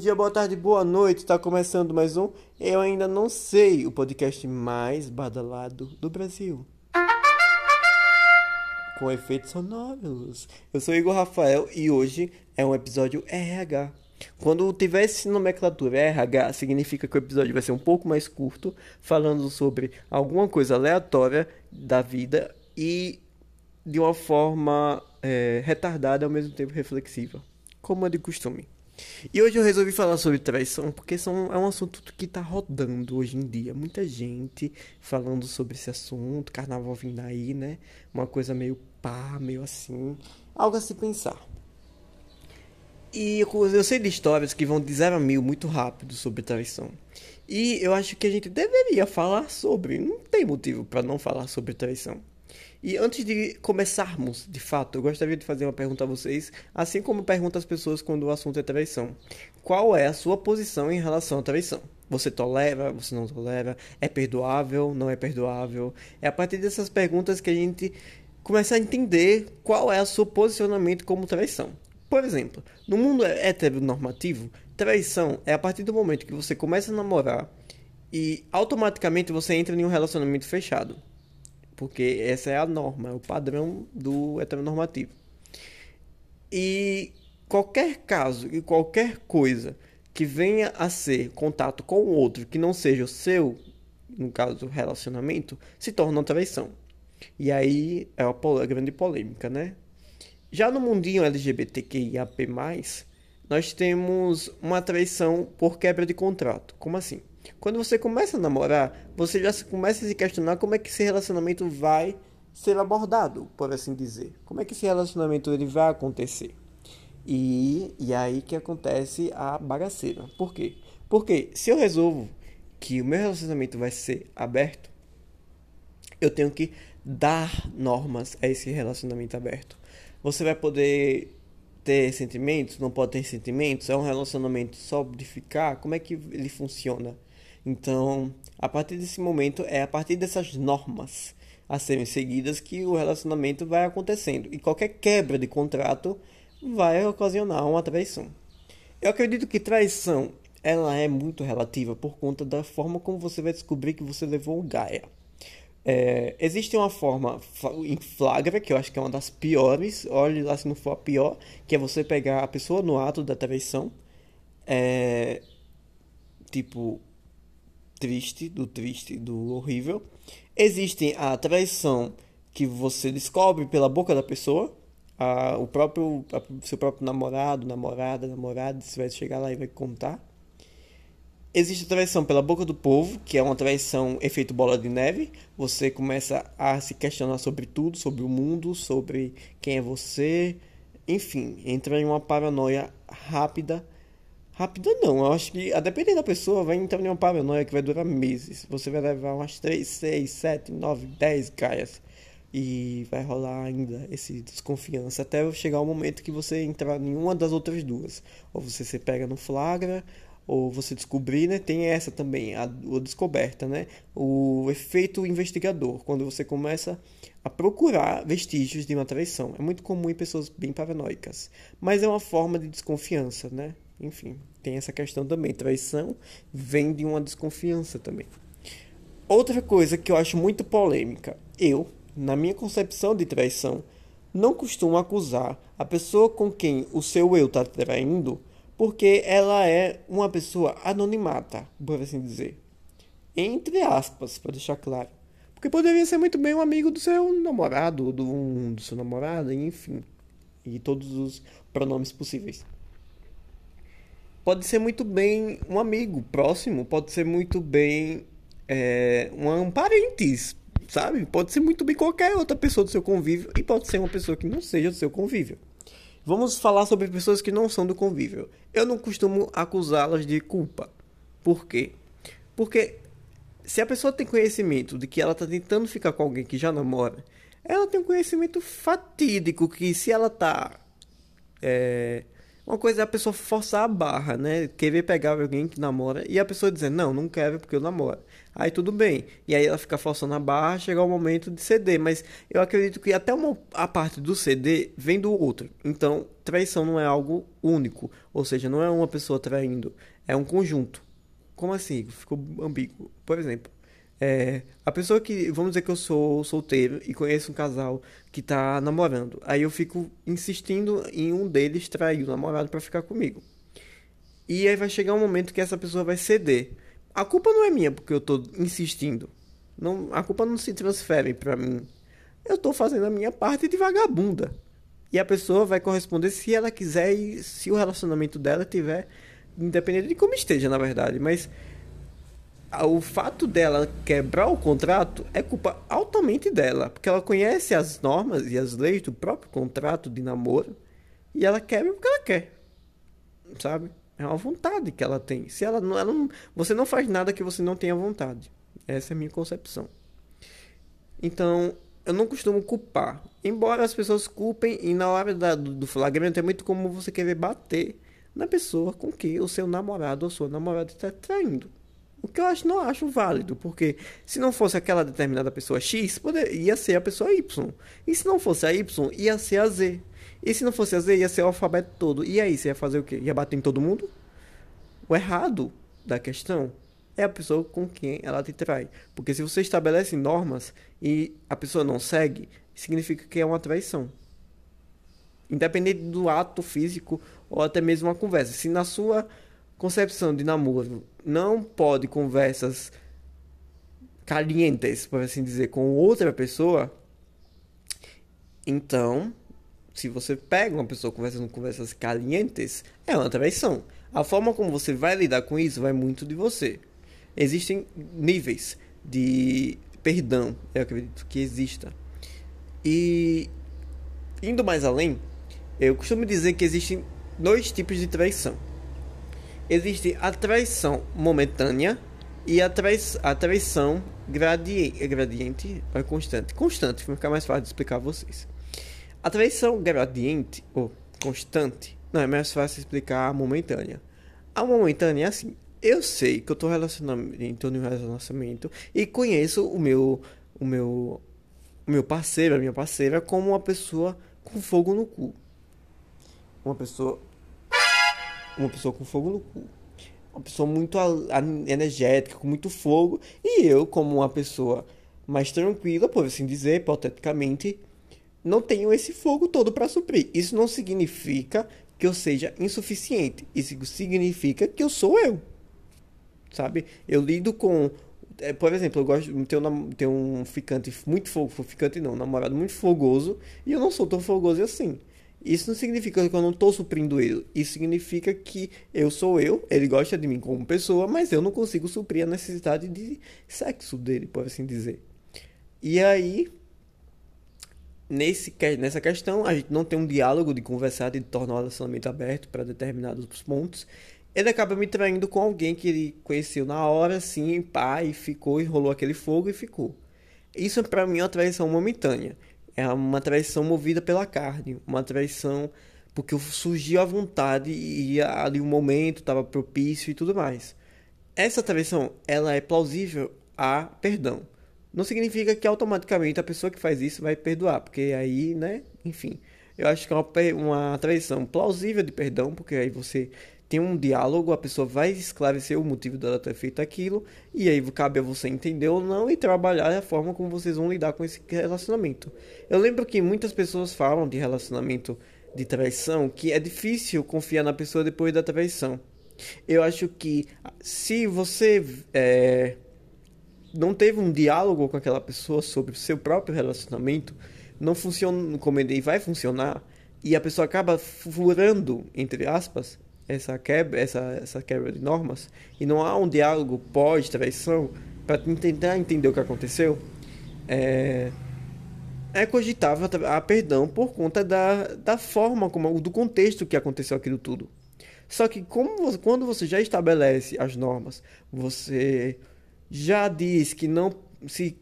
dia, boa tarde, boa noite. Está começando mais um Eu Ainda Não Sei, o podcast mais badalado do Brasil. Com efeitos sonoros. Eu sou Igor Rafael e hoje é um episódio RH. Quando tiver esse nomenclatura RH, significa que o episódio vai ser um pouco mais curto, falando sobre alguma coisa aleatória da vida e de uma forma é, retardada ao mesmo tempo reflexiva, como é de costume. E hoje eu resolvi falar sobre traição porque são, é um assunto que está rodando hoje em dia. Muita gente falando sobre esse assunto, carnaval vindo aí, né? Uma coisa meio pá, meio assim. Algo a se pensar. E eu, eu sei de histórias que vão de zero a mil muito rápido sobre traição. E eu acho que a gente deveria falar sobre. Não tem motivo para não falar sobre traição. E antes de começarmos, de fato, eu gostaria de fazer uma pergunta a vocês, assim como pergunto às pessoas quando o assunto é traição. Qual é a sua posição em relação à traição? Você tolera, você não tolera? É perdoável, não é perdoável? É a partir dessas perguntas que a gente começa a entender qual é o seu posicionamento como traição. Por exemplo, no mundo heteronormativo, traição é a partir do momento que você começa a namorar e automaticamente você entra em um relacionamento fechado porque essa é a norma, é o padrão do heteronormativo. E qualquer caso e qualquer coisa que venha a ser contato com o outro que não seja o seu, no caso relacionamento, se torna uma traição. E aí é uma grande polêmica, né? Já no mundinho LGBTQIAP+, nós temos uma traição por quebra de contrato. Como assim? Quando você começa a namorar, você já começa a se questionar como é que esse relacionamento vai ser abordado, por assim dizer. Como é que esse relacionamento ele vai acontecer? E, e aí que acontece a bagaceira. Por quê? Porque se eu resolvo que o meu relacionamento vai ser aberto, eu tenho que dar normas a esse relacionamento aberto. Você vai poder ter sentimentos, não pode ter sentimentos, é um relacionamento só de ficar, como é que ele funciona? Então, a partir desse momento, é a partir dessas normas a serem seguidas que o relacionamento vai acontecendo. E qualquer quebra de contrato vai ocasionar uma traição. Eu acredito que traição ela é muito relativa por conta da forma como você vai descobrir que você levou o Gaia. É, existe uma forma em flagra, que eu acho que é uma das piores, olhe lá se não for a pior, que é você pegar a pessoa no ato da traição, é, tipo, triste, do triste, do horrível. Existe a traição que você descobre pela boca da pessoa, a, o próprio a, seu próprio namorado, namorada, namorada, você vai chegar lá e vai contar. Existe a traição pela boca do povo, que é uma traição efeito bola de neve. Você começa a se questionar sobre tudo, sobre o mundo, sobre quem é você. Enfim, entra em uma paranoia rápida Rápido não, eu acho que a depender da pessoa vai entrar em uma paranoia que vai durar meses. Você vai levar umas 3, 6, 7, 9, 10 gaias. E vai rolar ainda esse desconfiança até chegar o momento que você entrar em uma das outras duas. Ou você se pega no flagra, ou você descobrir, né? Tem essa também, a, a descoberta, né? O efeito investigador, quando você começa a procurar vestígios de uma traição. É muito comum em pessoas bem paranoicas, mas é uma forma de desconfiança, né? Enfim, tem essa questão também. Traição vem de uma desconfiança também. Outra coisa que eu acho muito polêmica. Eu, na minha concepção de traição, não costumo acusar a pessoa com quem o seu eu está traindo porque ela é uma pessoa anonimata, por assim dizer. Entre aspas, para deixar claro. Porque poderia ser muito bem um amigo do seu namorado, do, do seu namorado, enfim. E todos os pronomes possíveis pode ser muito bem um amigo próximo, pode ser muito bem é, um parente, sabe? Pode ser muito bem qualquer outra pessoa do seu convívio e pode ser uma pessoa que não seja do seu convívio. Vamos falar sobre pessoas que não são do convívio. Eu não costumo acusá-las de culpa. Por quê? Porque se a pessoa tem conhecimento de que ela está tentando ficar com alguém que já namora, ela tem um conhecimento fatídico que se ela está é, Uma coisa é a pessoa forçar a barra, né? Querer pegar alguém que namora e a pessoa dizer, não, não quero porque eu namoro. Aí tudo bem. E aí ela fica forçando a barra, chegar o momento de ceder. Mas eu acredito que até uma, a parte do ceder vem do outro. Então, traição não é algo único. Ou seja, não é uma pessoa traindo. É um conjunto. Como assim? Ficou ambíguo. Por exemplo, é, a pessoa que, vamos dizer que eu sou solteiro e conheço um casal que tá namorando. Aí eu fico insistindo em um deles trair o namorado para ficar comigo. E aí vai chegar um momento que essa pessoa vai ceder. A culpa não é minha porque eu tô insistindo. Não, a culpa não se transfere para mim. Eu tô fazendo a minha parte de vagabunda. E a pessoa vai corresponder se ela quiser e se o relacionamento dela tiver independente de como esteja, na verdade, mas o fato dela quebrar o contrato é culpa altamente dela, porque ela conhece as normas e as leis do próprio contrato de namoro e ela quebra porque ela quer, sabe? É uma vontade que ela tem. Se ela não, ela não, você não faz nada que você não tenha vontade. Essa é a minha concepção. Então, eu não costumo culpar. Embora as pessoas culpem e na hora da, do, flagramento é muito como você querer bater na pessoa com que o seu namorado ou sua namorada está traindo. O que eu acho não acho válido, porque se não fosse aquela determinada pessoa X, poder, ia ser a pessoa Y. E se não fosse a Y, ia ser a Z. E se não fosse a Z, ia ser o alfabeto todo. E aí, você ia fazer o quê? Ia bater em todo mundo? O errado da questão é a pessoa com quem ela te trai. Porque se você estabelece normas e a pessoa não segue, significa que é uma traição. Independente do ato físico ou até mesmo uma conversa. Se na sua concepção de namoro não pode conversas calientes, por assim dizer, com outra pessoa, então, se você pega uma pessoa conversando conversas calientes, é uma traição. A forma como você vai lidar com isso vai muito de você. Existem níveis de perdão, eu acredito que exista. E indo mais além, eu costumo dizer que existem dois tipos de traição existe a traição momentânea e a, trai a traição gradiente, gradiente é constante. Constante, vai ficar mais fácil de explicar a vocês. A traição gradiente ou constante, não é mais fácil explicar a momentânea. A momentânea é assim. Eu sei que eu estou relacionamento um relacionamento e conheço o meu o meu o meu parceiro, a minha parceira como uma pessoa com fogo no cu. Uma pessoa uma pessoa com fogo no cu. Uma pessoa muito energética, com muito fogo. E eu, como uma pessoa mais tranquila, por assim dizer, hipoteticamente, não tenho esse fogo todo para suprir. Isso não significa que eu seja insuficiente. Isso significa que eu sou eu. Sabe? Eu lido com. É, por exemplo, eu gosto de ter um, um ficante muito fogo. Ficante não, um namorado muito fogoso. E eu não sou tão fogoso assim. Isso não significa que eu não estou suprindo ele. Isso significa que eu sou eu, ele gosta de mim como pessoa, mas eu não consigo suprir a necessidade de sexo dele, por assim dizer. E aí, nesse, nessa questão, a gente não tem um diálogo de conversar, de tornar o relacionamento aberto para determinados pontos. Ele acaba me traindo com alguém que ele conheceu na hora, assim, pá, e ficou, e rolou aquele fogo e ficou. Isso para mim é uma traição momentânea. É uma traição movida pela carne, uma traição porque surgiu a vontade e ali o momento estava propício e tudo mais. Essa traição, ela é plausível a perdão. Não significa que automaticamente a pessoa que faz isso vai perdoar, porque aí, né, enfim, eu acho que é uma, uma traição plausível de perdão, porque aí você tem um diálogo, a pessoa vai esclarecer o motivo dela ter feito aquilo, e aí cabe a você entender ou não e trabalhar a forma como vocês vão lidar com esse relacionamento. Eu lembro que muitas pessoas falam de relacionamento de traição que é difícil confiar na pessoa depois da traição. Eu acho que se você é, não teve um diálogo com aquela pessoa sobre o seu próprio relacionamento, não funciona como ele vai funcionar, e a pessoa acaba furando, entre aspas, essa quebra, essa, essa quebra de normas e não há um diálogo pós-traição para tentar entender o que aconteceu, é, é cogitável a perdão por conta da, da forma, como, do contexto que aconteceu aquilo tudo. Só que como, quando você já estabelece as normas, você já diz que não se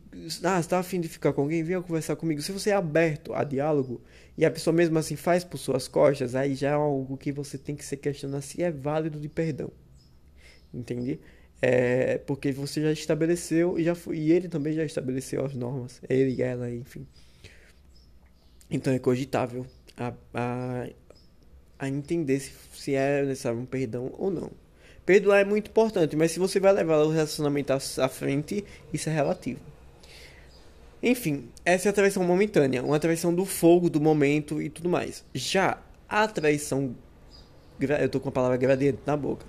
ah, está afim de ficar com alguém, venha conversar comigo. Se você é aberto a diálogo e a pessoa mesmo assim faz por suas costas, aí já é algo que você tem que se questionar se é válido de perdão. Entende? É, porque você já estabeleceu e já foi, e ele também já estabeleceu as normas, ele e ela, enfim. Então é cogitável a, a, a entender se, se é necessário um perdão ou não. Perdoar é muito importante, mas se você vai levar o relacionamento à frente, isso é relativo. Enfim, essa é a traição momentânea, uma traição do fogo, do momento e tudo mais. Já a traição. Eu tô com a palavra gradiente na boca.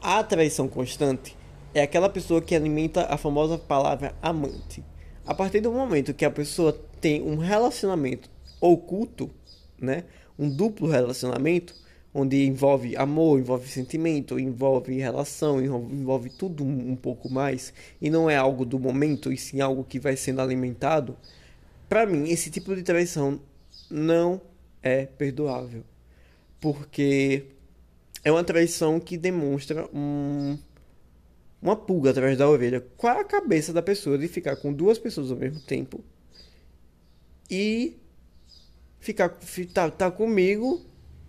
A traição constante é aquela pessoa que alimenta a famosa palavra amante. A partir do momento que a pessoa tem um relacionamento oculto, né? Um duplo relacionamento, onde envolve amor, envolve sentimento, envolve relação, envolve tudo um pouco mais, e não é algo do momento, e sim algo que vai sendo alimentado, para mim, esse tipo de traição não é perdoável. Porque é uma traição que demonstra um, uma pulga atrás da orelha. Qual é a cabeça da pessoa de ficar com duas pessoas ao mesmo tempo e ficar tá, tá comigo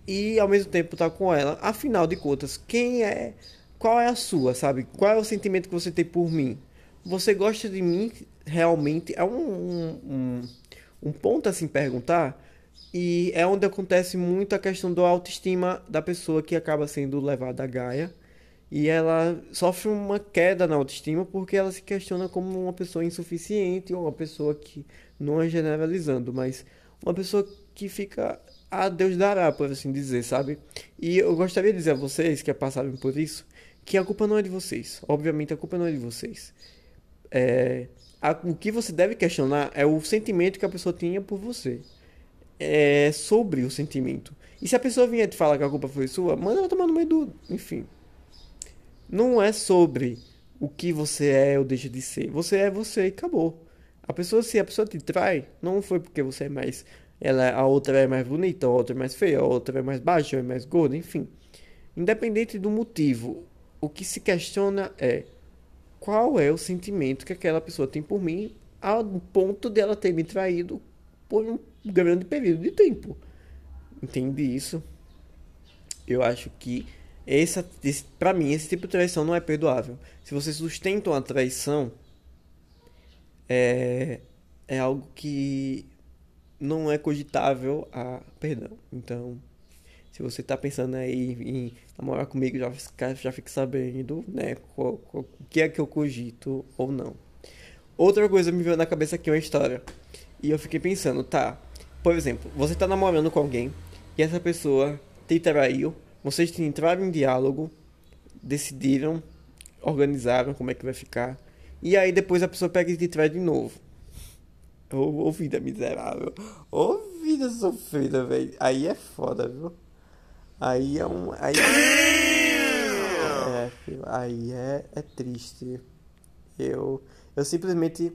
e ao mesmo tempo estar tá com ela. Afinal de contas, quem é. Qual é a sua, sabe? Qual é o sentimento que você tem por mim? Você gosta de mim realmente? É um, um, um, ponto a se perguntar. E é onde acontece muito a questão da autoestima da pessoa que acaba sendo levada à gaia. E ela sofre uma queda na autoestima porque ela se questiona como uma pessoa insuficiente ou uma pessoa que, não é generalizando, mas uma pessoa que fica a Deus dará, por assim dizer, sabe? E eu gostaria de dizer a vocês que passaram por isso, que a culpa não é de vocês. Obviamente a culpa não é de vocês. É, a, o que você deve questionar é o sentimento que a pessoa tinha por você. É sobre o sentimento. E se a pessoa vier te falar que a culpa foi sua, manda ela tomar no meio do. Enfim. Não é sobre o que você é ou deixa de ser. Você é você e acabou. A pessoa, se a pessoa te trai, não foi porque você é mais ela, a outra é mais bonita, a outra é mais feia, a outra é mais baixa, é mais gorda, enfim. Independente do motivo, o que se questiona é qual é o sentimento que aquela pessoa tem por mim ao ponto dela ter me traído por um grande período de tempo. Entende isso? Eu acho que essa, esse, para mim esse tipo de traição não é perdoável. Se você sustenta uma traição, é, é algo que não é cogitável a perdão. Então, se você está pensando aí em namorar comigo, já, já fique sabendo, né, o que é que eu cogito ou não. Outra coisa me veio na cabeça aqui uma história. E eu fiquei pensando, tá, por exemplo, você está namorando com alguém e essa pessoa te traiu, vocês entraram em diálogo, decidiram, organizaram como é que vai ficar, e aí depois a pessoa pega e te trai de novo. Ô, ô vida miserável. Ô vida sofrida, velho. Aí é foda, viu? Aí é um. Aí é, filho, aí é, é triste. Eu. Eu simplesmente.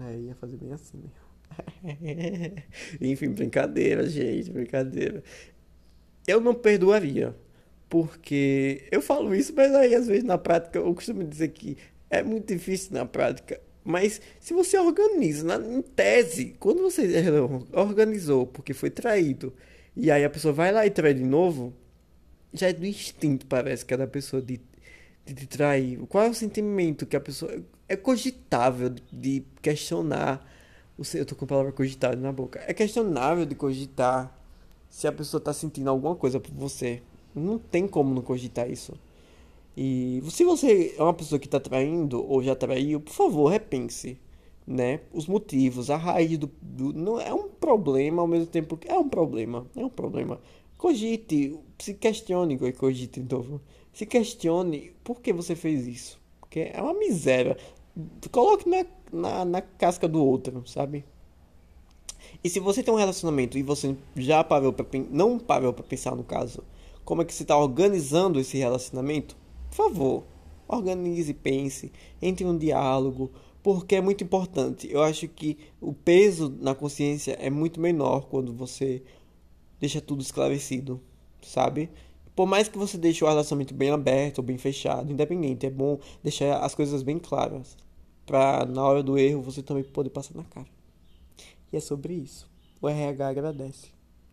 É, ia fazer bem assim mesmo. Enfim, brincadeira, gente, brincadeira. Eu não perdoaria. Porque eu falo isso, mas aí às vezes na prática eu costumo dizer que é muito difícil na prática mas se você organiza, na, em tese, quando você organizou porque foi traído, e aí a pessoa vai lá e trai de novo, já é do instinto, parece, que é da pessoa de, de, de trair. Qual é o sentimento que a pessoa. É cogitável de, questionar. Eu tô com a palavra cogitável na boca. É questionável de cogitar se a pessoa tá sentindo alguma coisa por você. Não tem como não cogitar isso. E se você é uma pessoa que está traindo ou já traiu, por favor, repense, né? Os motivos, a raiz do, do, não é um problema ao mesmo tempo que é um problema, é um problema. Cogite, se questione, cogite de novo. Se questione por que você fez isso, porque é uma miséria. Coloque na, na, na casca do outro, sabe? E se você tem um relacionamento e você já parou para não parou para pensar no caso, como é que você está organizando esse relacionamento? Por favor, organize, pense, entre em um diálogo, porque é muito importante. Eu acho que o peso na consciência é muito menor quando você deixa tudo esclarecido, sabe? Por mais que você deixe o relacionamento bem aberto ou bem fechado, independente, é bom deixar as coisas bem claras. Pra na hora do erro você também poder passar na cara. E é sobre isso. O RH agradece.